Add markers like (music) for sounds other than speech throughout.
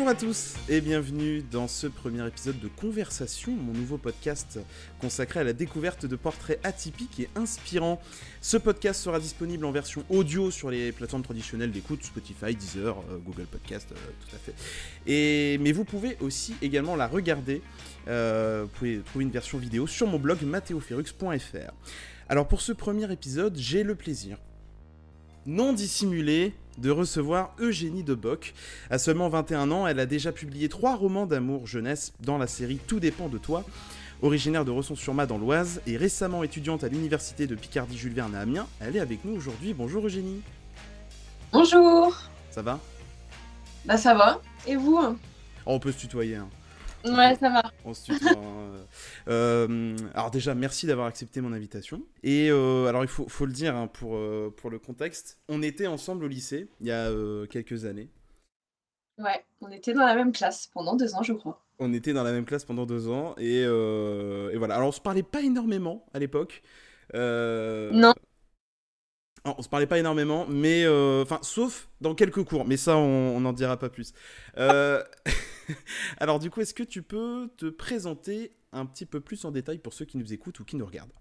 Bonjour à tous et bienvenue dans ce premier épisode de Conversation, mon nouveau podcast consacré à la découverte de portraits atypiques et inspirants. Ce podcast sera disponible en version audio sur les plateformes traditionnelles d'écoute, Spotify, Deezer, euh, Google Podcast, euh, tout à fait. Et, mais vous pouvez aussi également la regarder, euh, vous pouvez trouver une version vidéo sur mon blog mathéoferux.fr. Alors pour ce premier épisode, j'ai le plaisir non dissimulé de recevoir Eugénie Deboc. À seulement 21 ans, elle a déjà publié trois romans d'amour jeunesse dans la série Tout dépend de toi. Originaire de Resson-sur-Ma dans l'Oise et récemment étudiante à l'université de Picardie Jules Verne à Amiens, elle est avec nous aujourd'hui. Bonjour Eugénie. Bonjour. Ça va? Bah ça va. Et vous? Oh, On peut se tutoyer. Hein. Ouais, ça va. On se tutoie. Hein. Euh, alors déjà, merci d'avoir accepté mon invitation. Et euh, alors il faut, faut le dire hein, pour, euh, pour le contexte, on était ensemble au lycée il y a quelques années. Ouais, on était dans la même classe pendant deux ans, je crois. On était dans la même classe pendant deux ans et, et voilà. Alors on se parlait pas énormément à l'époque. Non. On se parlait pas énormément, mais enfin, sauf dans quelques cours, mais ça, on n'en dira pas plus. (laughs) Alors du coup, est-ce que tu peux te présenter un petit peu plus en détail pour ceux qui nous écoutent ou qui nous regardent?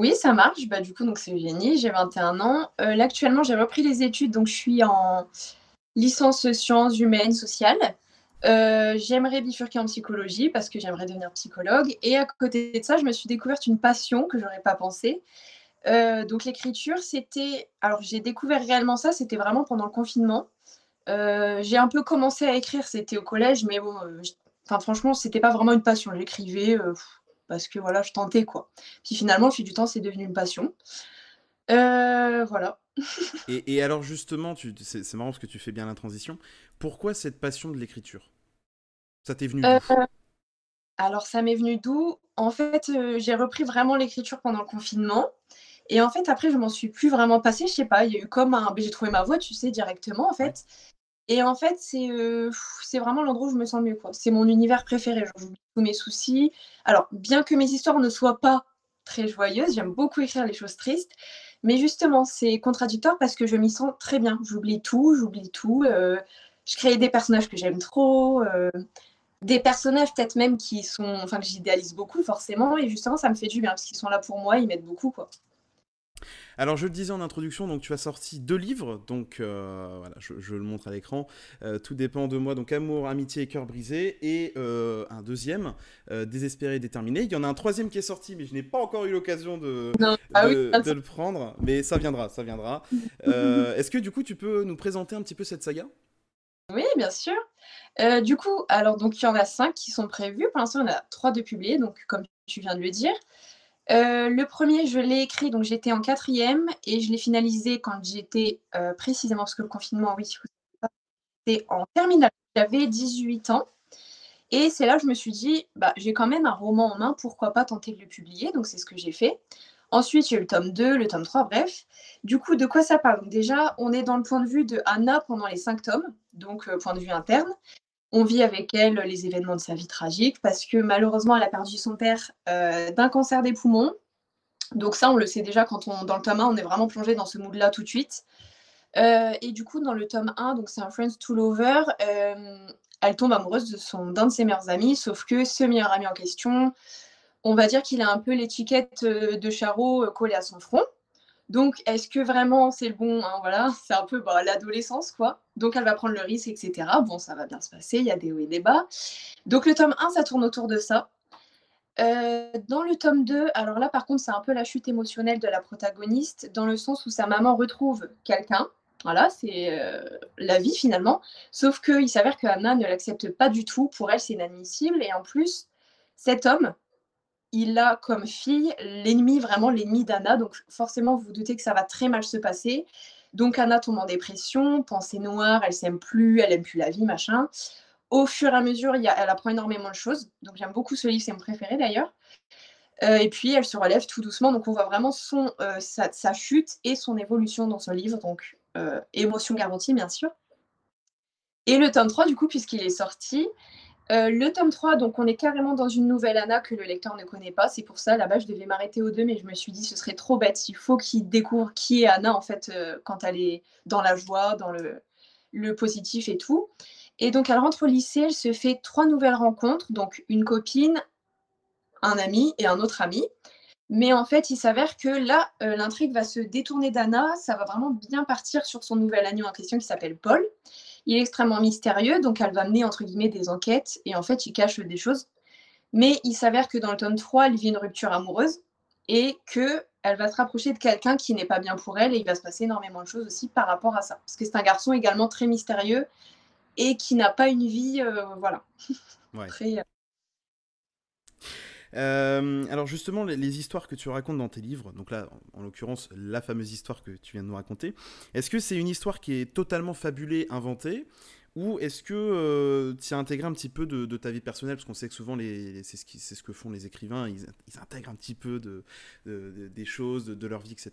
Oui, ça marche. Bah, du coup, donc c'est Eugénie, j'ai 21 ans. Euh, actuellement, j'ai repris les études, donc je suis en licence sciences humaines, sociales. Euh, j'aimerais bifurquer en psychologie parce que j'aimerais devenir psychologue. Et à côté de ça, je me suis découverte une passion que j'aurais pas pensé. Euh, donc l'écriture, c'était... Alors j'ai découvert réellement ça, c'était vraiment pendant le confinement. Euh, j'ai un peu commencé à écrire, c'était au collège, mais bon, euh, enfin, franchement, c'était pas vraiment une passion. J'écrivais parce que voilà, je tentais quoi. Puis finalement, au fil du temps, c'est devenu une passion. voilà. (laughs) et, alors justement, c'est marrant parce que tu fais bien la transition. Pourquoi cette passion de l'écriture? Ça t'est venu Alors ça m'est venu d'où? En fait, j'ai repris vraiment l'écriture pendant le confinement. Et en fait, après, je m'en suis plus vraiment passée. Je sais pas, il y a eu comme un. J'ai trouvé ma voix, tu sais, directement, en fait. Et en fait, c'est euh, vraiment l'endroit où je me sens mieux. quoi. C'est mon univers préféré. J'oublie tous mes soucis. Alors, bien que mes histoires ne soient pas très joyeuses, j'aime beaucoup écrire les choses tristes. Mais justement, c'est contradictoire parce que je m'y sens très bien. J'oublie tout, j'oublie tout. Euh, je crée des personnages que j'aime trop. Euh, des personnages peut-être même qui sont, enfin que j'idéalise beaucoup forcément, et justement ça me fait du bien parce qu'ils sont là pour moi, ils m'aident beaucoup quoi. Alors je le disais en introduction, donc tu as sorti deux livres, donc euh, voilà, je, le montre à l'écran. Euh, tout dépend de moi, donc Amour, Amitié et Cœur brisé, et euh, un deuxième, Désespéré et déterminé. Il y en a un troisième qui est sorti, mais je n'ai pas encore eu l'occasion de, ah de, le prendre, mais ça viendra, ça viendra. (laughs) Est-ce que du coup tu peux nous présenter un petit peu cette saga? Oui, bien sûr. du coup, alors donc il y en a cinq qui sont prévus. Pour l'instant, il y en a trois de publiés, donc comme tu viens de le dire. Euh, le premier, je l'ai écrit, donc j'étais en quatrième et je l'ai finalisé quand j'étais euh, précisément, parce que le confinement, oui, c'était en terminale. J'avais 18 ans. Et c'est là que je me suis dit, bah, j'ai quand même un roman en main, pourquoi pas tenter de le publier Donc c'est ce que j'ai fait. Ensuite, a eu le tome 2, le tome 3, bref. Du coup, de quoi ça parle? Déjà, on est dans le point de vue de Anna pendant les cinq tomes, donc euh, point de vue interne on vit avec elle les événements de sa vie tragique parce que malheureusement, elle a perdu son père euh, d'un cancer des poumons. Donc ça, on le sait déjà quand on dans le tome 1, on est vraiment plongé dans ce mood-là tout de suite. Euh, et du coup, dans le tome 1, donc c'est un Friends to Lover, euh, elle tombe amoureuse de son d'un de ses meilleurs amis, sauf que ce meilleur ami en question, on va dire qu'il a un peu l'étiquette de Charo collée à son front. Donc, est-ce que vraiment c'est le bon hein, Voilà, (laughs) c'est un peu bah, l'adolescence, quoi. Donc, elle va prendre le risque, etc. Bon, ça va bien se passer, il y a des hauts et des bas. Donc, le tome 1, ça tourne autour de ça. Euh, dans le tome 2, alors là, par contre, c'est un peu la chute émotionnelle de la protagoniste, dans le sens où sa maman retrouve quelqu'un. Voilà, c'est euh, la vie finalement. Sauf qu'il s'avère que Anna ne l'accepte pas du tout. Pour elle, c'est inadmissible. Et en plus, cet homme, il a comme fille l'ennemi, vraiment l'ennemi d'Anna. Donc forcément, vous vous doutez que ça va très mal se passer. Donc Anna tombe en dépression, pensée noire, elle s'aime plus, elle aime plus la vie, machin. Au fur et à mesure, il elle apprend énormément de choses. Donc j'aime beaucoup ce livre, c'est mon préféré d'ailleurs. Euh, et puis elle se relève tout doucement. Donc on voit vraiment son, euh, sa, chute et son évolution dans ce livre. Donc euh, émotion garantie, bien sûr. Et le tome 3, du coup, puisqu'il est sorti, euh, le tome 3, donc on est carrément dans une nouvelle Anna que le lecteur ne connaît pas. C'est pour ça, là-bas, je devais m'arrêter au 2, mais je me suis dit ce serait trop bête. Il faut qu'il découvre qui est Anna, en fait, euh, quand elle est dans la joie, dans le, positif et tout. Et donc, elle rentre au lycée, elle se fait trois nouvelles rencontres, donc une copine, un ami et un autre ami. Mais en fait, il s'avère que là, euh, l'intrigue va se détourner d'Anna. Ça va vraiment bien partir sur son nouvel ami en question qui s'appelle Paul. Il est extrêmement mystérieux, donc elle va mener entre guillemets des enquêtes et en fait, il cache des choses. Mais il s'avère que dans le tome 3, elle vit une rupture amoureuse et que elle va se rapprocher de quelqu'un qui n'est pas bien pour elle et il va se passer énormément de choses aussi par rapport à ça. Parce que c'est un garçon également très mystérieux et qui n'a pas une vie, euh, voilà. Euh, euh, alors justement, les, histoires que tu racontes dans tes livres, donc là, en, l'occurrence, la fameuse histoire que tu viens de nous raconter, est-ce que c'est une histoire qui est totalement fabulée, inventée, ou est-ce que euh, tu as intégré un petit peu de, ta vie personnelle? Parce qu'on sait que souvent, c'est ce, ce, que font les écrivains, ils, intègrent un petit peu de, des choses, de, leur vie, etc.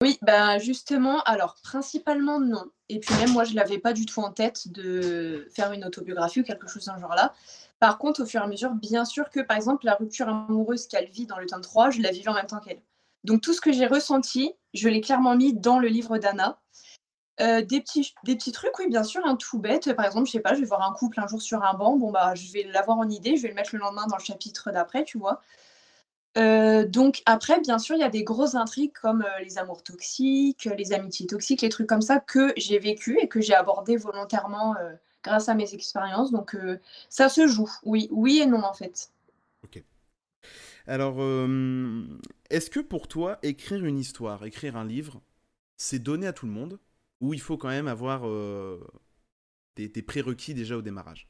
Oui, bah justement, alors principalement non. Et puis même moi, je l'avais pas du tout en tête de faire une autobiographie ou quelque chose dans genre-là. Par contre, au fur et à mesure, bien sûr que, par exemple, la rupture amoureuse qu'elle vit dans le tome 3, je la vivais en même temps qu'elle. Donc tout ce que j'ai ressenti, je l'ai clairement mis dans le livre d'Anna. Euh, des, petits, trucs, oui, bien sûr, un tout bête. Par exemple, je sais pas, je vais voir un couple un jour sur un banc, bon, bah, je vais l'avoir en idée, je vais le mettre le lendemain dans le chapitre d'après, tu vois. Euh, donc après, bien sûr, il y a des grosses intrigues comme euh, les amours toxiques, les amitiés toxiques, les trucs comme ça que j'ai vécu et que j'ai abordé volontairement grâce à mes expériences. Donc euh, ça se joue, oui, oui et non en fait. Ok. Alors, euh, est-ce que pour toi, écrire une histoire, écrire un livre, c'est donné à tout le monde ou il faut quand même avoir euh, des, prérequis déjà au démarrage?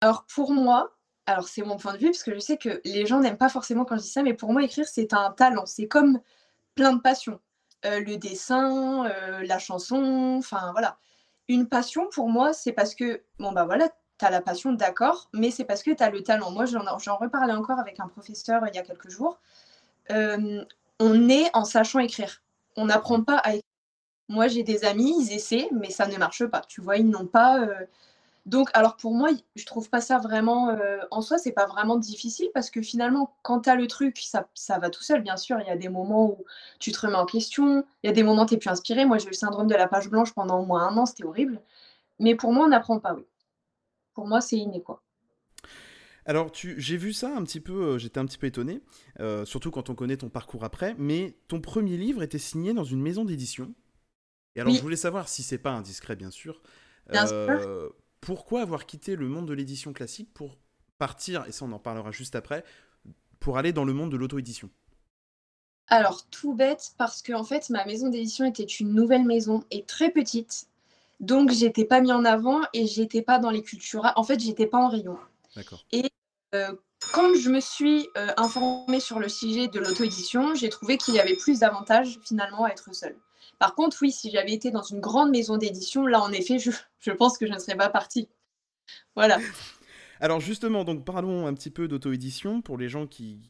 Alors pour moi, alors c'est mon point de vue parce que je sais que les gens n'aiment pas forcément quand je dis ça, mais pour moi écrire c'est un talent, c'est comme plein de passions. le dessin, la chanson, enfin voilà une passion pour moi, c'est parce que, bon, bah voilà, tu la passion, d'accord, mais c'est parce que tu as le talent. Moi, j'en reparlais encore avec un professeur il y a quelques jours. Euh, on est en sachant écrire. On n'apprend pas à écrire. Moi, j'ai des amis, ils essaient, mais ça ne marche pas. Tu vois, ils n'ont pas. Euh, donc, alors pour moi, je trouve pas ça vraiment. Euh, en soi, c'est pas vraiment difficile parce que finalement, quand tu as le truc, ça, ça, va tout seul, bien sûr. Il y a des moments où tu te remets en question, il y a des moments où tu plus inspiré. Moi, j'ai eu le syndrome de la page blanche pendant au moins un an, c'était horrible. Mais pour moi, on n'apprend pas, oui. Pour moi, c'est inné, quoi. Alors, j'ai vu ça un petit peu, euh, j'étais un petit peu étonné, euh, surtout quand on connaît ton parcours après, mais ton premier livre était signé dans une maison d'édition. Et alors, je voulais savoir si c'est pas indiscret, bien sûr. Bien sûr pourquoi avoir quitté le monde de l'édition classique pour partir, et ça on en parlera juste après, pour aller dans le monde de l'auto-édition? Alors, tout bête, parce que en fait, ma maison d'édition était une nouvelle maison et très petite. Donc, j'étais pas mis en avant et j'étais pas dans les cultures. En fait, j'étais pas en rayon. D'accord. Et euh, quand je me suis euh, informée sur le sujet de l'auto-édition, j'ai trouvé qu'il y avait plus d'avantages finalement à être seule. Par contre, oui, si j'avais été dans une grande maison d'édition, là, en effet, je, pense que je ne serais pas partie. Voilà. (laughs) Alors justement, donc parlons un petit peu d'auto-édition pour les gens qui,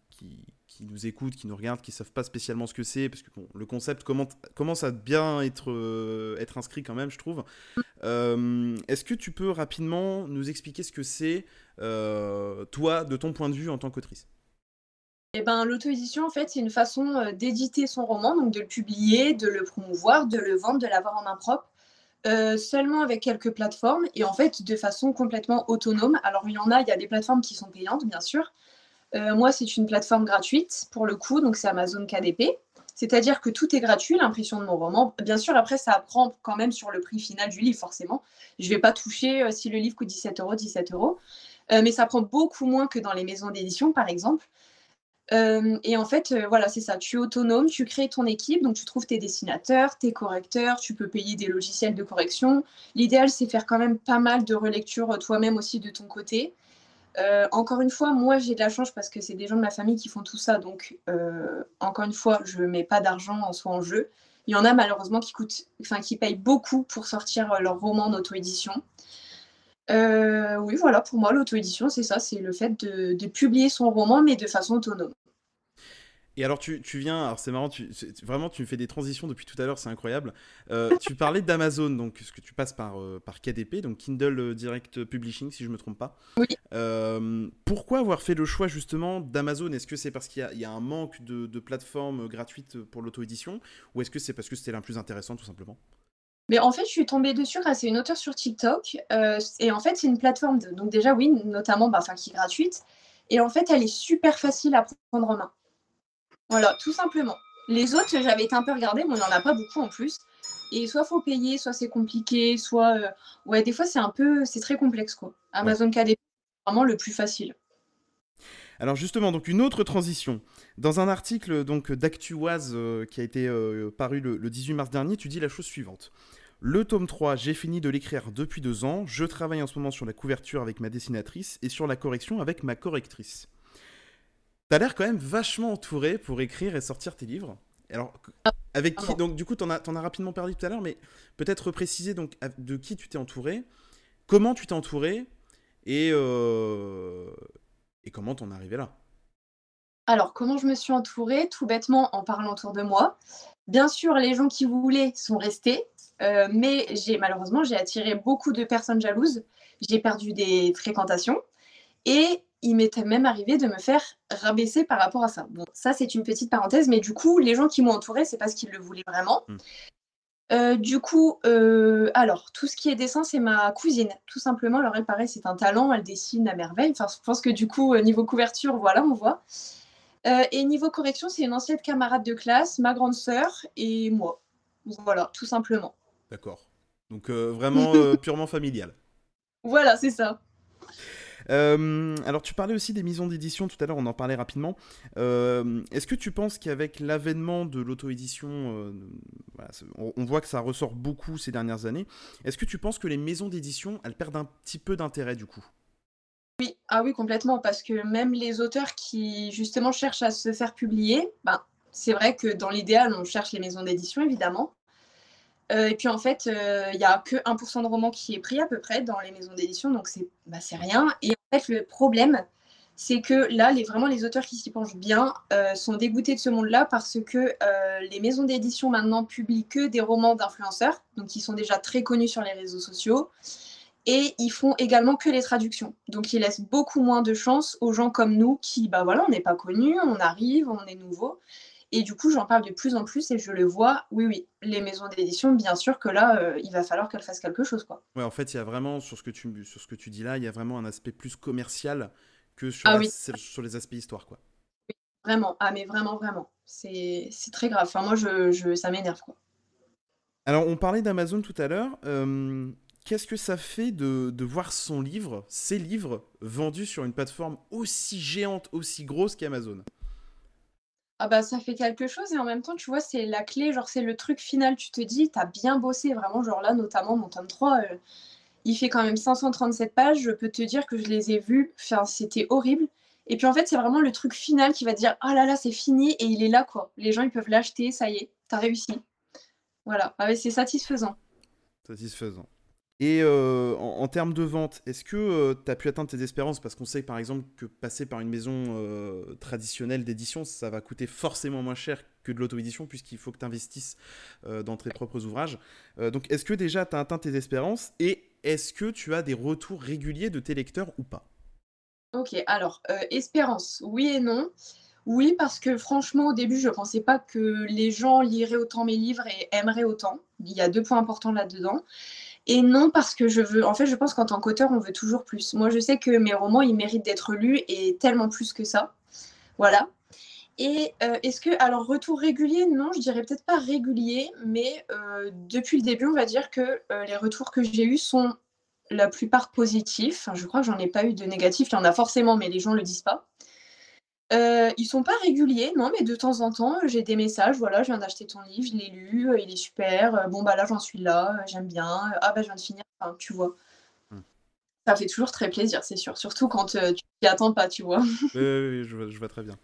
nous écoutent, qui nous regardent, qui ne savent pas spécialement ce que c'est, parce que le concept commence à bien être, euh, être inscrit quand même, je trouve. Euh, est-ce que tu peux rapidement nous expliquer ce que c'est, euh, toi, de ton point de vue en tant qu'autrice? Eh ben, L'auto-édition, en fait, c'est une façon euh, d'éditer son roman, donc de le publier, de le promouvoir, de le vendre, de l'avoir en main propre, euh, seulement avec quelques plateformes et en fait de façon complètement autonome. Alors, il y en a, il y a des plateformes qui sont payantes, bien sûr. Euh, moi, c'est une plateforme gratuite pour le coup, donc c'est Amazon KDP. C'est-à-dire que tout est gratuit, l'impression de mon roman. Bien sûr, après, ça prend quand même sur le prix final du livre, forcément. Je ne vais pas toucher si le livre coûte 17 euros, 17 euros. mais ça prend beaucoup moins que dans les maisons d'édition, par exemple. Euh, et en fait, euh, voilà, c'est ça. Tu es autonome, tu crées ton équipe, donc tu trouves tes dessinateurs, tes correcteurs, tu peux payer des logiciels de correction. L'idéal, c'est faire quand même pas mal de relecture euh, toi-même aussi de ton côté. encore une fois, moi, j'ai de la chance parce que c'est des gens de ma famille qui font tout ça. Donc, encore une fois, je ne mets pas d'argent en soi en jeu. Il y en a malheureusement qui, coûtent, enfin, qui payent beaucoup pour sortir leur roman en auto-édition. oui, voilà, pour moi, l'auto-édition, c'est ça, c'est le fait de, publier son roman, mais de façon autonome. Et alors tu, tu viens, alors c'est marrant, tu, vraiment tu me fais des transitions depuis tout à l'heure, c'est incroyable. Euh, (laughs) tu parlais d'Amazon, donc ce que tu passes par, euh, par KDP, donc Kindle euh, Direct Publishing si je me trompe pas. Oui. pourquoi avoir fait le choix justement d'Amazon? Est-ce que c'est parce qu'il y, y, a un manque de, de plateformes gratuites pour l'auto-édition? Ou est-ce que c'est parce que c'était la plus intéressante tout simplement? Mais en fait, je suis tombée dessus grâce à une auteure sur TikTok. Et en fait, c'est une plateforme, de, donc déjà, oui, notamment, bah, qui est gratuite. Et en fait, elle est super facile à prendre en main. Voilà, tout simplement. Les autres, j'avais été un peu regardée, mais il n'y en a pas beaucoup en plus. Et soit faut payer, soit c'est compliqué, soit. Euh, ouais, des fois, c'est un peu. C'est très complexe, quoi. Amazon KDP, c'est vraiment le plus facile. Alors justement, donc une autre transition. Dans un article donc d'Actuoise euh, qui a été euh, paru le, 18 mars dernier, tu dis la chose suivante. Le tome 3, j'ai fini de l'écrire depuis deux ans. Je travaille en ce moment sur la couverture avec ma dessinatrice et sur la correction avec ma correctrice. T'as l'air quand même vachement entouré pour écrire et sortir tes livres. Alors, avec qui Donc, du coup, t'en as, en as rapidement parlé tout à l'heure, mais peut-être préciser donc de qui tu t'es entouré, comment tu t'es entouré et, euh, et comment t'en es arrivé là Alors, comment je me suis entourée? Tout bêtement en parlant autour de moi. Bien sûr, les gens qui voulaient sont restés, euh, mais j'ai malheureusement j'ai attiré beaucoup de personnes jalouses. J'ai perdu des fréquentations et il m'était même arrivé de me faire rabaisser par rapport à ça. Bon, ça c'est une petite parenthèse, mais du coup, les gens qui m'ont entouré, c'est parce qu'ils le voulaient vraiment. Hmm. Euh, du coup, euh, alors, tout ce qui est dessin, c'est ma cousine, tout simplement. Alors, elle, pareil, c'est un talent, elle dessine à merveille. Enfin, je pense que du coup, euh, niveau couverture, voilà, on voit. et niveau correction, c'est une ancienne camarade de classe, ma grande sœur et moi. Voilà, tout simplement. D'accord. Donc, vraiment (laughs) purement familial. Voilà, c'est ça. Euh, alors, tu parlais aussi des maisons d'édition tout à l'heure, on en parlait rapidement. Euh, est-ce que tu penses qu'avec l'avènement de l'auto-édition, euh, on, voit que ça ressort beaucoup ces dernières années, est-ce que tu penses que les maisons d'édition, elles perdent un petit peu d'intérêt du coup? Oui, ah oui, complètement, parce que même les auteurs qui justement cherchent à se faire publier, ben, c'est vrai que dans l'idéal, on cherche les maisons d'édition, évidemment. Euh, et puis en fait, il euh, n'y a que 1% de romans qui est pris à peu près dans les maisons d'édition, donc c'est bah, rien. Et en fait, le problème, c'est que là, les, vraiment les auteurs qui s'y penchent bien euh, sont dégoûtés de ce monde-là parce que les maisons d'édition maintenant publient que des romans d'influenceurs, donc qui sont déjà très connus sur les réseaux sociaux. Et ils font également que les traductions. Donc ils laissent beaucoup moins de chance aux gens comme nous qui, bah voilà, on n'est pas connus, on arrive, on est nouveau. Et du coup, j'en parle de plus en plus et je le vois. Oui, oui, les maisons d'édition, bien sûr que là, euh, il va falloir qu'elles fassent quelque chose, quoi. Ouais, en fait, il y a vraiment sur ce que tu sur ce que tu dis là, il y a vraiment un aspect plus commercial que sur, ah sur les aspects histoire, quoi. Oui, vraiment. Ah, mais vraiment, vraiment. C'est très grave. Enfin, moi, je, je ça m'énerve, quoi. Alors, on parlait d'Amazon tout à l'heure. Euh, qu'est-ce que ça fait de, de, voir son livre, ses livres, vendus sur une plateforme aussi géante, aussi grosse qu'Amazon? Ah bah ça fait quelque chose et en même temps, tu vois, c'est la clé, genre c'est le truc final, tu te dis, t'as bien bossé, vraiment, genre là, notamment mon tome 3, euh, il fait quand même 537 pages, je peux te dire que je les ai vus, enfin, c'était horrible. Et puis en fait, c'est vraiment le truc final qui va dire, ah là là, c'est fini et il est là, quoi. Les gens, ils peuvent l'acheter, ça y est, t'as réussi. Voilà, ah c'est satisfaisant. Satisfaisant. Et euh, en, termes de vente, est-ce que euh, tu as pu atteindre tes espérances? Parce qu'on sait par exemple que passer par une maison euh, traditionnelle d'édition, ça va coûter forcément moins cher que de l'auto-édition, puisqu'il faut que tu investisses dans tes propres ouvrages. donc est-ce que déjà tu as atteint tes espérances? Et est-ce que tu as des retours réguliers de tes lecteurs ou pas? Ok, alors, espérance, oui et non. Oui, parce que franchement, au début, je ne pensais pas que les gens liraient autant mes livres et aimeraient autant. Il y a deux points importants là-dedans. Et non, parce que je veux. En fait, je pense qu'en tant qu'auteur, on veut toujours plus. Moi, je sais que mes romans, ils méritent d'être lus et tellement plus que ça. Voilà. Et euh, est-ce que. Alors, retour régulier, non, je dirais peut-être pas régulier, mais euh, depuis le début, on va dire que euh, les retours que j'ai eus sont la plupart positifs. je crois que j'en ai pas eu de négatifs. Il y en a forcément, mais les gens ne le disent pas. Euh, ils sont pas réguliers, non, mais de temps en temps, j'ai des messages. Voilà, je viens d'acheter ton livre, je l'ai lu, euh, il est super. Euh, bon, bah là, j'en suis là, j'aime bien. Ah, bah, je viens de finir. Enfin, tu vois. Hmm. Ça fait toujours très plaisir, c'est sûr. Surtout quand tu t'y attends pas, tu vois. oui, oui, je, vois, je vois très bien.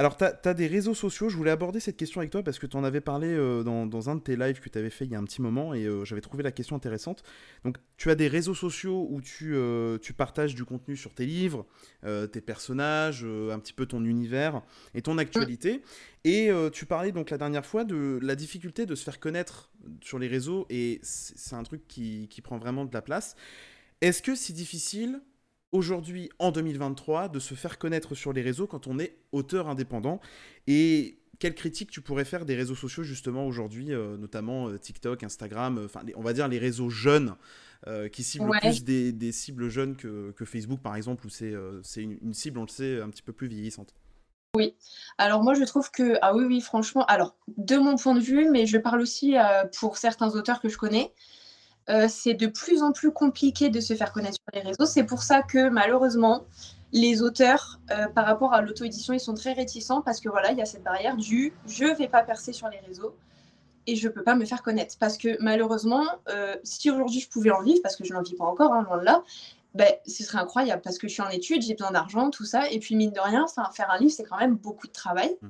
Alors, tu as, des réseaux sociaux. Je voulais aborder cette question avec toi parce que tu en avais parlé euh, dans, un de tes lives que tu avais fait il y a un petit moment et euh, j'avais trouvé la question intéressante. Donc, tu as des réseaux sociaux où tu, euh, partages du contenu sur tes livres, tes personnages, un petit peu ton univers et ton actualité. Et tu parlais donc la dernière fois de la difficulté de se faire connaître sur les réseaux et c'est un truc qui, qui prend vraiment de la place. Est-ce que c'est difficile aujourd'hui, en 2023, de se faire connaître sur les réseaux quand on est auteur indépendant. Et quelle critique tu pourrais faire des réseaux sociaux justement aujourd'hui, notamment TikTok, Instagram, enfin on va dire les réseaux jeunes qui ciblent plus des, cibles jeunes que, Facebook par exemple, où c'est une, une, cible, on le sait, un petit peu plus vieillissante oui. Alors moi je trouve que ah oui oui franchement alors de mon point de vue mais je parle aussi pour certains auteurs que je connais c'est de plus en plus compliqué de se faire connaître sur les réseaux. C'est pour ça que malheureusement, les auteurs, par rapport à l'auto-édition, ils sont très réticents parce que voilà, il y a cette barrière du je vais pas percer sur les réseaux et je peux pas me faire connaître. Parce que malheureusement, si aujourd'hui je pouvais en vivre, parce que je n'en vis pas encore, hein, loin de là, ben, ce serait incroyable parce que je suis en études, j'ai besoin d'argent, tout ça. Et puis, mine de rien, faire un livre, c'est quand même beaucoup de travail. Mmh.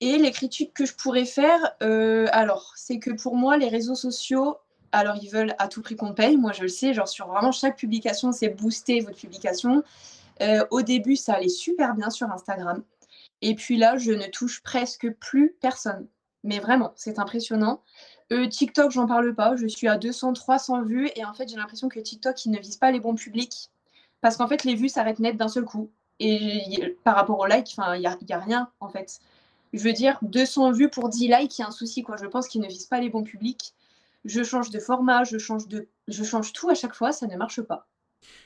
Et les critiques que je pourrais faire, alors, c'est que pour moi, les réseaux sociaux, alors, ils veulent à tout prix qu'on paye. Moi, je le sais, genre sur vraiment chaque publication, c'est booster votre publication. Euh, au début, ça allait super bien sur Instagram. Et puis là, je ne touche presque plus personne. Mais vraiment, c'est impressionnant. Euh, TikTok, j'en parle pas. Je suis à 200, 300 vues. Et en fait, j'ai l'impression que TikTok, il ne vise pas les bons publics. Parce qu'en fait, les vues s'arrêtent net d'un seul coup. Et par rapport aux likes, il n'y a, y a rien, en fait. Je veux dire, 200 vues pour 10 likes, il y a un souci. Quoi. Je pense qu'ils ne visent pas les bons publics je change de format, je change, de, je change tout à chaque fois, ça ne marche pas.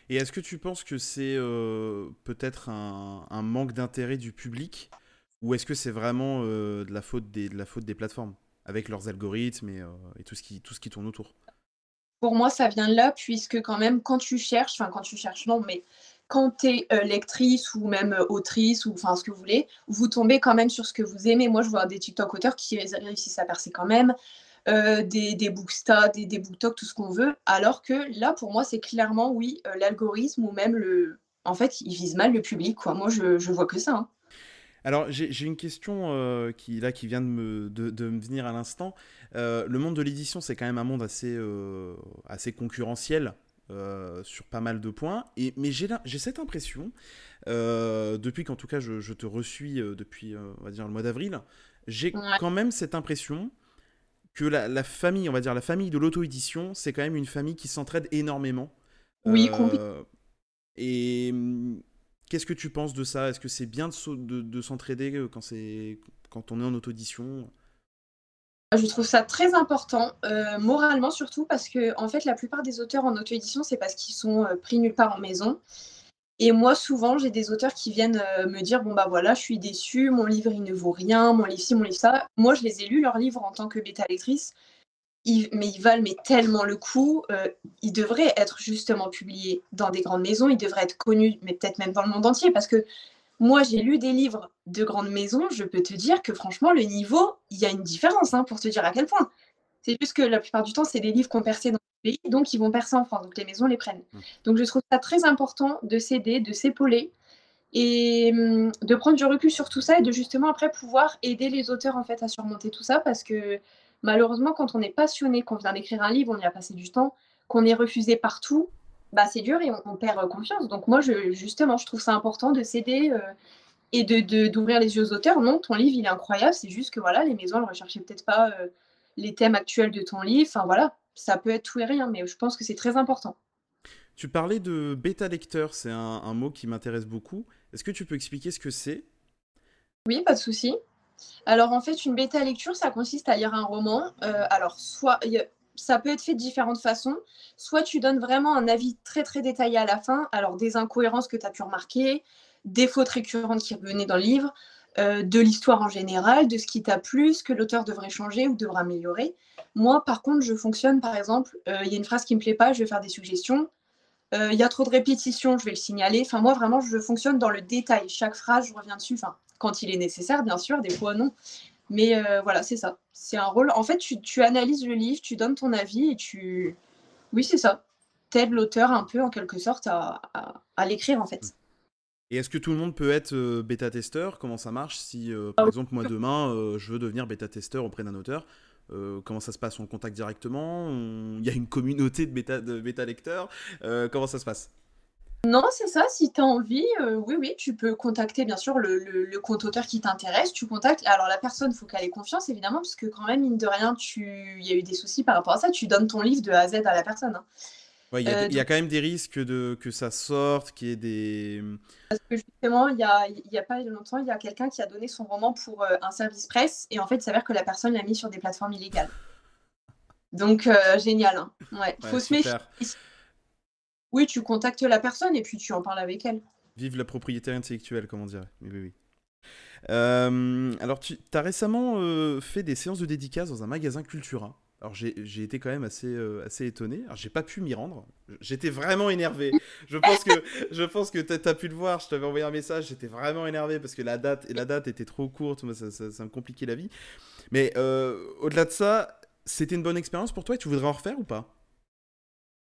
Et est-ce que tu penses que c'est euh, peut-être un, manque d'intérêt du public ou est-ce que c'est vraiment euh, de, la faute des, de la faute des plateformes avec leurs algorithmes et, euh, et, tout, ce qui, tout ce qui tourne autour? Pour moi, ça vient de là, puisque quand même, quand tu cherches, enfin quand tu cherches, non, mais quand tu es lectrice ou même autrice ou enfin ce que vous voulez, vous tombez quand même sur ce que vous aimez. Moi, je vois des TikTok auteurs qui réussissent à percer quand même. Euh, des, des Booksta, des, des BookTok, tout ce qu'on veut. Alors que là, pour moi, c'est clairement, oui, euh, l'algorithme ou même le. En fait, il vise mal le public, quoi. Moi, je, je vois que ça. Hein. Alors, j'ai une question euh, qui, là, qui vient de me, de, me venir à l'instant. le monde de l'édition, c'est quand même un monde assez, assez concurrentiel. sur pas mal de points. Et, mais j'ai cette impression, depuis qu'en tout cas je, je te reçuis depuis on va dire le mois d'avril, j'ai quand même cette impression que la, famille, on va dire la famille de l'auto-édition, c'est quand même une famille qui s'entraide énormément. Oui, euh, Et hum, qu'est-ce que tu penses de ça? Est-ce que c'est bien de, de, s'entraider euh, quand, quand on est en auto-édition? Je trouve ça très important, euh, moralement surtout, parce que en fait, la plupart des auteurs en auto-édition, c'est parce qu'ils sont pris nulle part en maison. Et moi, souvent, j'ai des auteurs qui viennent euh, me dire Bon, bah voilà, je suis déçue, mon livre, il ne vaut rien, mon livre ci, mon livre ça. Moi, je les ai lus, leurs livres, en tant que bêta-lectrice, mais ils valent mais tellement le coup. Euh, ils devraient être justement publiés dans des grandes maisons, ils devraient être connus, mais peut-être même dans le monde entier, parce que moi, j'ai lu des livres de grandes maisons, je peux te dire que franchement, le niveau, il y a une différence, hein, pour te dire à quel point. C'est juste que la plupart du temps, c'est des livres qu'on percé dans donc ils vont percer en France, donc les maisons les prennent. Mmh. Donc je trouve ça très important de s'aider, de s'épauler et mmh, de prendre du recul sur tout ça et de justement après pouvoir aider les auteurs en fait à surmonter tout ça parce que malheureusement quand on est passionné, qu'on vient d'écrire un livre, on y a passé du temps, qu'on est refusé partout, bah c'est dur et on, perd euh, confiance. Donc moi je, justement je trouve ça important de s'aider euh, et de d'ouvrir les yeux aux auteurs. Non, ton livre il est incroyable, c'est juste que voilà les maisons ne recherchaient peut-être pas euh, les thèmes actuels de ton livre. Enfin voilà, ça peut être tout et rien, mais je pense que c'est très important. Tu parlais de bêta lecteur, c'est un, mot qui m'intéresse beaucoup. Est-ce que tu peux expliquer ce que c'est? Oui, pas de souci. Alors en fait, une bêta lecture, ça consiste à lire un roman. Euh, alors soit ça peut être fait de différentes façons. Soit tu donnes vraiment un avis très très détaillé à la fin, alors des incohérences que tu as pu remarquer, des fautes récurrentes qui revenaient dans le livre, euh, de l'histoire en général, de ce qui t'a plu, ce que l'auteur devrait changer ou devrait améliorer. Moi, par contre, je fonctionne, par exemple, euh, il y a une phrase qui me plaît pas, je vais faire des suggestions. Euh, il y a trop de répétitions, je vais le signaler. Enfin, moi, vraiment, je fonctionne dans le détail. Chaque phrase, je reviens dessus. Enfin, quand il est nécessaire, bien sûr, des fois non. Mais voilà, c'est ça. C'est un rôle. En fait, tu, analyses le livre, tu donnes ton avis et tu. Oui, c'est ça. T'aides l'auteur un peu, en quelque sorte, à l'écrire, en fait. Et est-ce que tout le monde peut être euh, bêta-testeur? Comment ça marche si, euh, par ah exemple, moi demain, euh, je veux devenir bêta-testeur auprès d'un auteur Comment ça se passe? On contacte directement? Il y a une communauté de bêta-lecteurs Comment ça se passe? Non, c'est ça. Si tu as envie, oui, oui, tu peux contacter bien sûr le, compte auteur qui t'intéresse. Tu contactes. Alors la personne, il faut qu'elle ait confiance, évidemment, parce que quand même, mine de rien, il y a eu des soucis par rapport à ça. Tu donnes ton livre de A à Z à la personne. Hein. Il y, a quand même des risques de, que ça sorte, qu'il y ait des... Parce que justement, il n'y a, y a pas longtemps, il y a quelqu'un qui a donné son roman pour un service presse, et en fait, il s'avère que la personne l'a mis sur des plateformes illégales. Donc, génial. Hein. Ouais, faut se méfier. Oui, tu contactes la personne et puis tu en parles avec elle. Vive la propriété intellectuelle, comme on dirait. Oui, oui, oui. Euh, alors, tu as récemment euh, fait des séances de dédicaces dans un magasin Cultura. Alors, j'ai été quand même assez, euh, assez étonné. Alors, j'ai pas pu m'y rendre. J'étais vraiment énervé. Je pense que, je pense que tu as, pu le voir. Je t'avais envoyé un message. J'étais vraiment énervé parce que la date, la date était trop courte. Ça, ça me compliquait la vie. Mais au-delà de ça, c'était une bonne expérience pour toi et tu voudrais en refaire ou pas?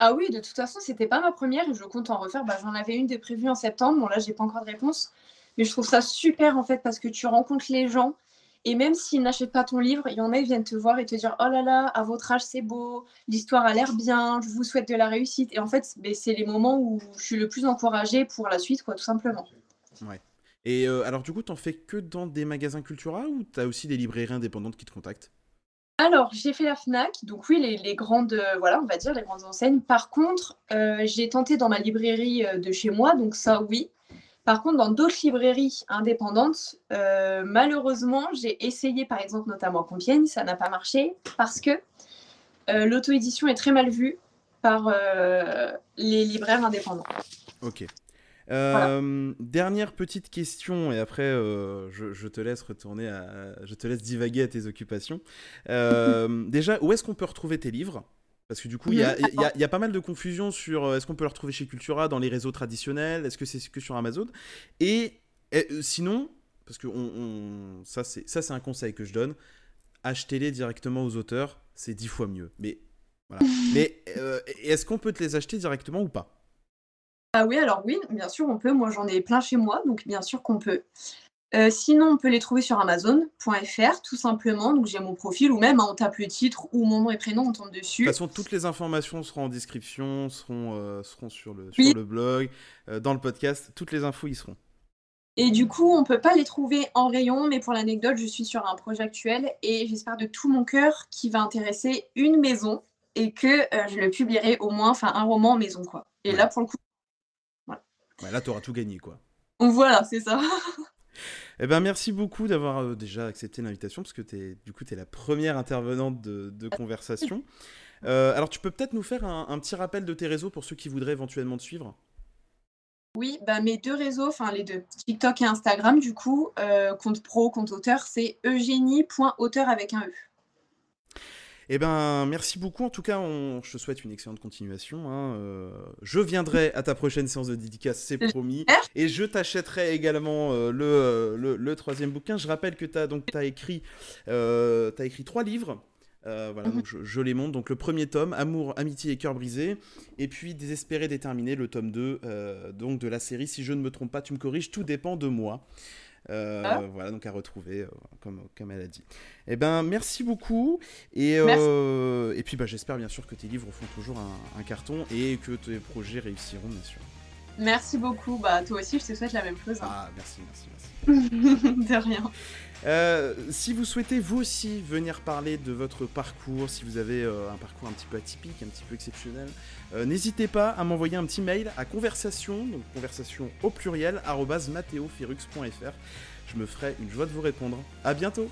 Ah oui, de toute façon, c'était pas ma première je compte en refaire. Bah, j'en avais une de prévue en septembre. Bon, là, j'ai pas encore de réponse. Mais je trouve ça super en fait parce que tu rencontres les gens et même s'ils n'achètent pas ton livre, il y en a, ils viennent te voir et te dire Oh là là, à votre âge, c'est beau, l'histoire a l'air bien, je vous souhaite de la réussite. Et en fait, ben, c'est les moments où je suis le plus encouragée pour la suite, quoi, tout simplement. Ouais. Et euh, alors, du coup, t'en fais que dans des magasins Cultura ou t'as aussi des librairies indépendantes qui te contactent? Alors, j'ai fait la FNAC, donc oui, les, grandes, euh, voilà, on va dire, les grandes enseignes. Par contre, euh, j'ai tenté dans ma librairie de chez moi, donc ça, oui. Par contre, dans d'autres librairies indépendantes, malheureusement, j'ai essayé, par exemple, notamment à Compiègne, ça n'a pas marché parce que l'auto-édition est très mal vue par les libraires indépendants. Ok. Euh, dernière petite question, et après euh, je, te laisse retourner à. Je te laisse divaguer à tes occupations. Euh, (laughs) déjà, où est-ce qu'on peut retrouver tes livres? Parce que du coup, il y, a, pas mal de confusion sur est-ce qu'on peut le retrouver chez Cultura, dans les réseaux traditionnels, est-ce que c'est que sur Amazon? Et, sinon, parce que on, ça, c'est un conseil que je donne, achetez-les directement aux auteurs, c'est dix fois mieux. Mais voilà. Mais est-ce qu'on peut te les acheter directement ou pas? Ah oui, alors oui, bien sûr, on peut. Moi, j'en ai plein chez moi, donc bien sûr qu'on peut. Euh, sinon, on peut les trouver sur amazon.fr, tout simplement. Donc, j'ai mon profil, ou même hein, on tape le titre ou mon nom et prénom, on tombe dessus. De toute façon, toutes les informations seront en description, seront, euh, seront sur, le, sur le blog, euh, dans le podcast. Toutes les infos y seront. Et du coup, on ne peut pas les trouver en rayon, mais pour l'anecdote, je suis sur un projet actuel et j'espère de tout mon cœur qu'il va intéresser une maison et que je le publierai au moins, enfin, un roman en maison, quoi. Et là, pour le coup, là, tu auras tout gagné, quoi. Voilà, c'est ça. (laughs) Eh ben, merci beaucoup d'avoir euh, déjà accepté l'invitation, parce que es, du coup, tu es la première intervenante de, conversation. (laughs) Euh, alors, tu peux peut-être nous faire un, petit rappel de tes réseaux pour ceux qui voudraient éventuellement te suivre? Oui, bah, mes deux réseaux, enfin les deux, TikTok et Instagram, du coup, euh, compte pro, compte auteur, c'est eugénie.auteur avec un E. Eh ben, merci beaucoup. En tout cas, on, je te souhaite une excellente continuation. Hein. Euh, je viendrai à ta prochaine séance de dédicace, c'est promis. Et je t'achèterai également euh, euh, le, le, troisième bouquin. Je rappelle que tu as, donc, as, écrit, as écrit trois livres. voilà, mhm. donc je, les montre. Donc le premier tome, Amour, Amitié et Cœur brisé. Et puis Désespéré, déterminé, le tome 2 donc de la série. Si je ne me trompe pas, tu me corriges, tout dépend de moi. Euh, ah. Voilà, donc à retrouver, euh, comme, comme elle a dit. Eh ben, merci beaucoup. Et, euh, et puis, bah, j'espère bien sûr que tes livres font toujours un, carton et que tes projets réussiront, bien sûr. Merci beaucoup. Bah, toi aussi, je te souhaite la même chose. Hein. Ah, merci, merci, merci. (laughs) de rien. Euh, si vous souhaitez vous aussi venir parler de votre parcours, si vous avez euh, un parcours un petit peu atypique, un petit peu exceptionnel, euh, n'hésitez pas à m'envoyer un petit mail à conversation, donc conversation au pluriel, mathéoferux.fr. Je me ferai une joie de vous répondre. À bientôt!